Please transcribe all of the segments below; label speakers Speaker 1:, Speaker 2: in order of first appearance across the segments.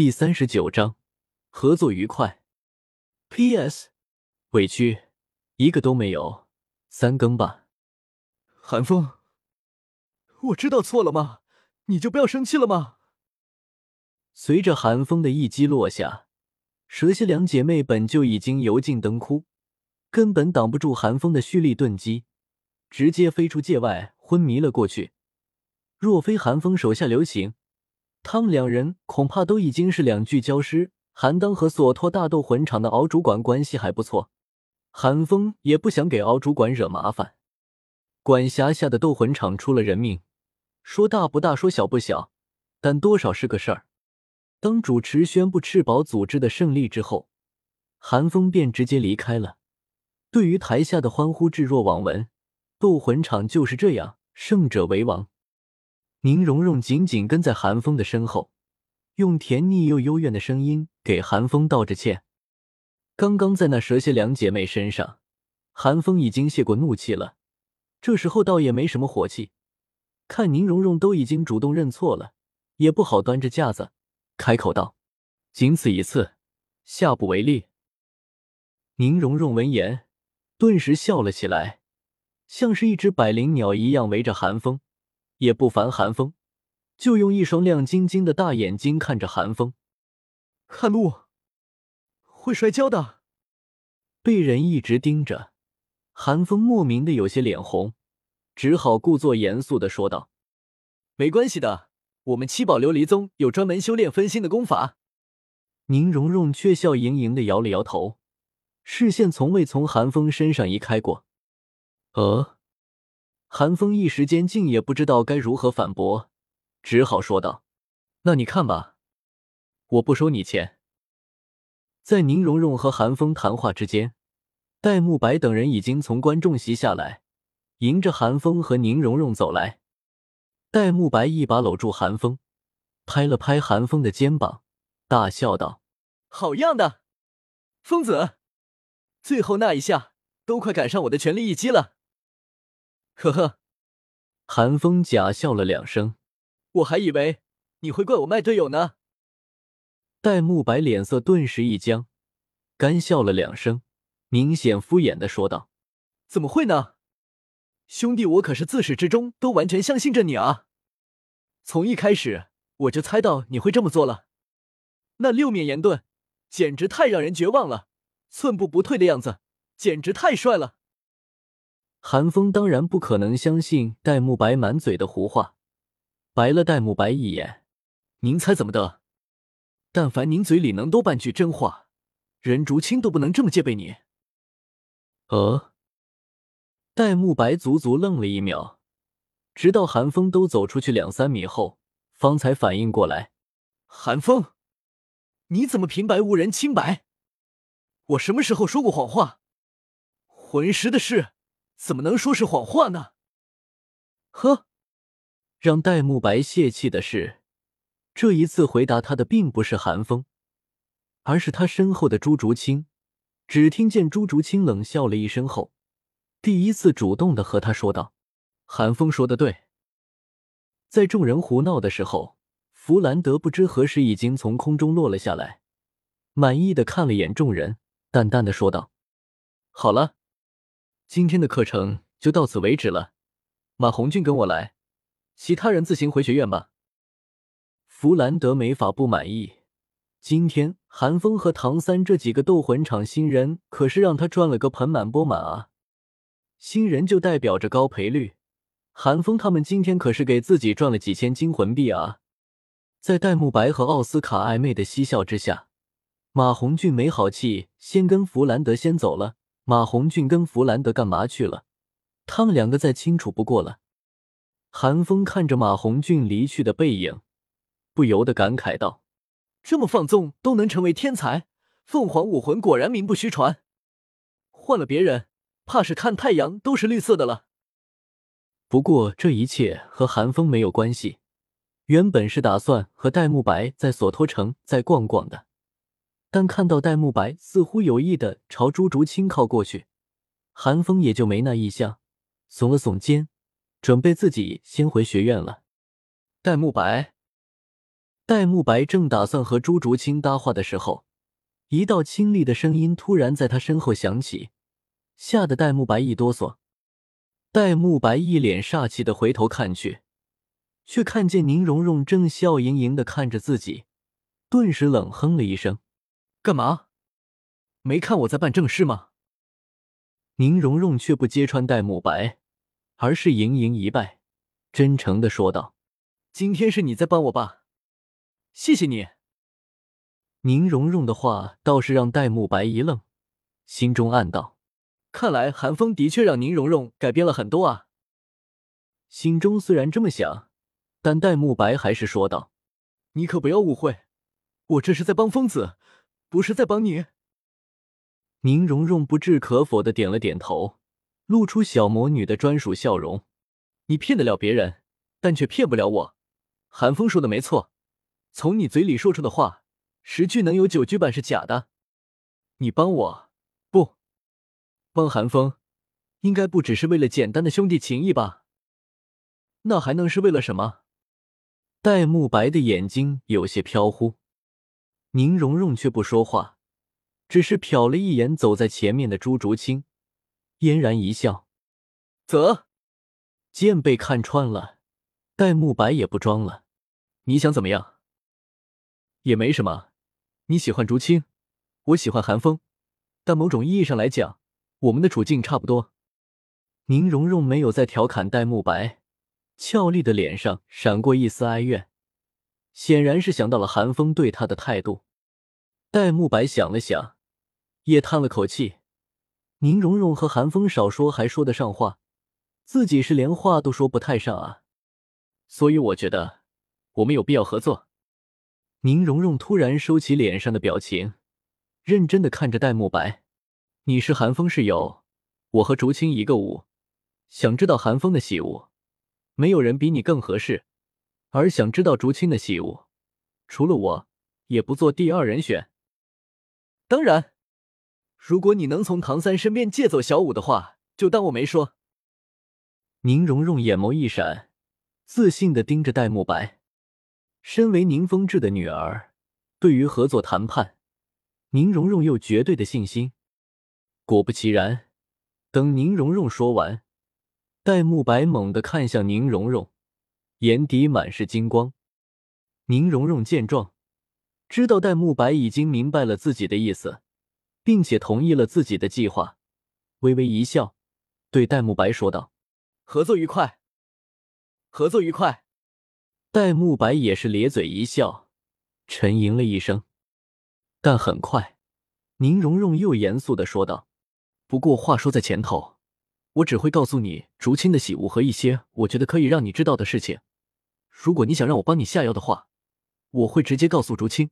Speaker 1: 第三十九章，合作愉快。P.S. 委屈，一个都没有，三更吧。
Speaker 2: 寒风，我知道错了吗？你就不要生气了吗？
Speaker 1: 随着寒风的一击落下，蛇蝎两姐妹本就已经油尽灯枯，根本挡不住寒风的蓄力顿击，直接飞出界外，昏迷了过去。若非寒风手下留情，他们两人恐怕都已经是两具焦尸。韩当和索托大斗魂场的敖主管关系还不错，韩风也不想给敖主管惹麻烦。管辖下的斗魂场出了人命，说大不大，说小不小，但多少是个事儿。当主持宣布赤宝组织的胜利之后，韩风便直接离开了。对于台下的欢呼置若罔闻，斗魂场就是这样，胜者为王。宁荣荣紧紧跟在韩风的身后，用甜腻又幽怨的声音给韩风道着歉。刚刚在那蛇蝎两姐妹身上，韩风已经泄过怒气了，这时候倒也没什么火气。看宁荣荣都已经主动认错了，也不好端着架子，开口道：“仅此一次，下不为例。”宁荣荣闻言，顿时笑了起来，像是一只百灵鸟一样围着韩风。也不烦寒风，就用一双亮晶晶的大眼睛看着寒风。
Speaker 2: 看路，会摔跤的。
Speaker 1: 被人一直盯着，寒风莫名的有些脸红，只好故作严肃的说道：“
Speaker 2: 没关系的，我们七宝琉璃宗有专门修炼分心的功法。”
Speaker 1: 宁荣荣却笑盈盈的摇了摇头，视线从未从寒风身上移开过。呃。韩风一时间竟也不知道该如何反驳，只好说道：“那你看吧，我不收你钱。”在宁荣荣和韩风谈话之间，戴沐白等人已经从观众席下来，迎着韩风和宁荣荣走来。戴沐白一把搂住韩风，拍了拍韩风的肩膀，大笑道：“
Speaker 2: 好样的，疯子！最后那一下都快赶上我的全力一击了。”呵呵，
Speaker 1: 韩风假笑了两声，
Speaker 2: 我还以为你会怪我卖队友呢。
Speaker 1: 戴沐白脸色顿时一僵，干笑了两声，明显敷衍的说道：“
Speaker 2: 怎么会呢？兄弟，我可是自始至终都完全相信着你啊！从一开始我就猜到你会这么做了。那六面炎盾简直太让人绝望了，寸步不退的样子简直太帅了。”
Speaker 1: 韩风当然不可能相信戴沐白满嘴的胡话，白了戴沐白一眼：“您猜怎么的？但凡您嘴里能多半句真话，任竹清都不能这么戒备你。”呃，戴沐白足足愣了一秒，直到韩风都走出去两三米后，方才反应过来：“
Speaker 2: 韩风，你怎么平白无人清白？我什么时候说过谎话？魂师的事。”怎么能说是谎话呢？
Speaker 1: 呵，让戴沐白泄气的是，这一次回答他的并不是韩风，而是他身后的朱竹清。只听见朱竹清冷笑了一声后，第一次主动的和他说道：“韩风说的对。”在众人胡闹的时候，弗兰德不知何时已经从空中落了下来，满意的看了眼众人，淡淡的说道：“好了。”今天的课程就到此为止了，马红俊跟我来，其他人自行回学院吧。弗兰德没法不满意，今天韩风和唐三这几个斗魂场新人可是让他赚了个盆满钵满啊！新人就代表着高赔率，韩风他们今天可是给自己赚了几千金魂币啊！在戴沐白和奥斯卡暧昧的嬉笑之下，马红俊没好气，先跟弗兰德先走了。马红俊跟弗兰德干嘛去了？他们两个再清楚不过了。韩风看着马红俊离去的背影，不由得感慨道：“
Speaker 2: 这么放纵都能成为天才，凤凰武魂果然名不虚传。换了别人，怕是看太阳都是绿色的了。”
Speaker 1: 不过这一切和韩风没有关系。原本是打算和戴沐白在索托城再逛逛的。但看到戴沐白似乎有意的朝朱竹清靠过去，韩风也就没那意向，耸了耸肩，准备自己先回学院了。
Speaker 2: 戴沐白，
Speaker 1: 戴沐白正打算和朱竹清搭话的时候，一道清丽的声音突然在他身后响起，吓得戴沐白一哆嗦。戴沐白一脸煞气的回头看去，却看见宁荣荣正笑盈盈的看着自己，顿时冷哼了一声：“
Speaker 2: 干嘛？没看我在办正事吗？”
Speaker 1: 宁荣荣却不揭穿戴沐白，而是盈盈一拜，真诚的说道：“
Speaker 2: 今天是你在帮我吧？谢谢你。”
Speaker 1: 宁荣荣的话倒是让戴沐白一愣，心中暗道。
Speaker 2: 看来韩风的确让宁荣荣改变了很多啊。
Speaker 1: 心中虽然这么想，但戴沐白还是说道：“
Speaker 2: 你可不要误会，我这是在帮疯子，不是在帮你。”
Speaker 1: 宁荣荣不置可否的点了点头，露出小魔女的专属笑容：“
Speaker 2: 你骗得了别人，但却骗不了我。韩风说的没错，从你嘴里说出的话，十句能有九句半是假的。你帮我，不。”帮韩风，应该不只是为了简单的兄弟情谊吧？那还能是为了什么？
Speaker 1: 戴沐白的眼睛有些飘忽，宁荣荣却不说话，只是瞟了一眼走在前面的朱竹清，嫣然一笑。
Speaker 2: 啧，
Speaker 1: 剑被看穿了，戴沐白也不装了。
Speaker 2: 你想怎么样？也没什么。你喜欢竹清，我喜欢寒风，但某种意义上来讲。我们的处境差不多。
Speaker 1: 宁荣荣没有再调侃戴沐白，俏丽的脸上闪过一丝哀怨，显然是想到了韩风对他的态度。戴沐白想了想，也叹了口气。宁荣荣和韩风少说还说得上话，自己是连话都说不太上啊。
Speaker 2: 所以我觉得我们有必要合作。
Speaker 1: 宁荣荣突然收起脸上的表情，认真的看着戴沐白。你是韩风室友，我和竹青一个屋，想知道韩风的喜恶，没有人比你更合适；而想知道竹青的喜恶，除了我，也不做第二人选。
Speaker 2: 当然，如果你能从唐三身边借走小舞的话，就当我没说。
Speaker 1: 宁荣荣眼眸一闪，自信的盯着戴沐白。身为宁风致的女儿，对于合作谈判，宁荣荣有绝对的信心。果不其然，等宁荣荣说完，戴沐白猛地看向宁荣荣，眼底满是金光。宁荣荣见状，知道戴沐白已经明白了自己的意思，并且同意了自己的计划，微微一笑，对戴沐白说道：“
Speaker 2: 合作愉快，合作愉快。”
Speaker 1: 戴沐白也是咧嘴一笑，沉吟了一声，但很快，宁荣荣又严肃的说道。不过话说在前头，我只会告诉你竹青的喜恶和一些我觉得可以让你知道的事情。如果你想让我帮你下药的话，我会直接告诉竹青，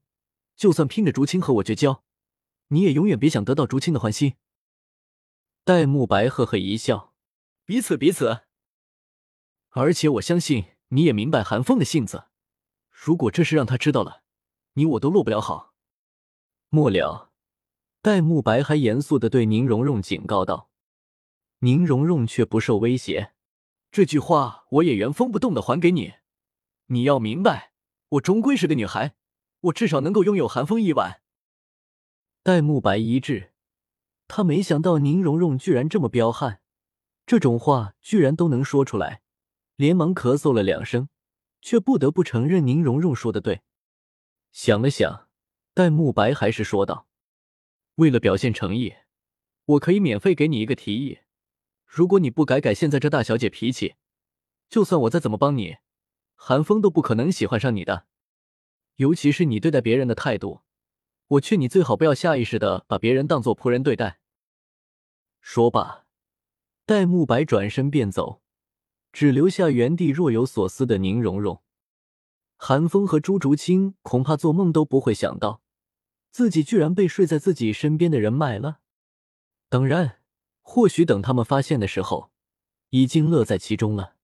Speaker 1: 就算拼着竹青和我绝交，你也永远别想得到竹青的欢心。戴沐白呵呵一笑，
Speaker 2: 彼此彼此。而且我相信你也明白韩风的性子，如果这事让他知道了，你我都落不了好。
Speaker 1: 末了。戴沐白还严肃的对宁荣荣警告道：“宁荣荣却不受威胁，
Speaker 2: 这句话我也原封不动的还给你。你要明白，我终归是个女孩，我至少能够拥有寒风一晚。”
Speaker 1: 戴沐白一滞，他没想到宁荣荣居然这么彪悍，这种话居然都能说出来，连忙咳嗽了两声，却不得不承认宁荣荣说的对。想了想，戴沐白还是说道。为了表现诚意，我可以免费给你一个提议：如果你不改改现在这大小姐脾气，就算我再怎么帮你，韩风都不可能喜欢上你的。尤其是你对待别人的态度，我劝你最好不要下意识的把别人当做仆人对待。说罢，戴沐白转身便走，只留下原地若有所思的宁荣荣。韩风和朱竹清恐怕做梦都不会想到。自己居然被睡在自己身边的人卖了，当然，或许等他们发现的时候，已经乐在其中了。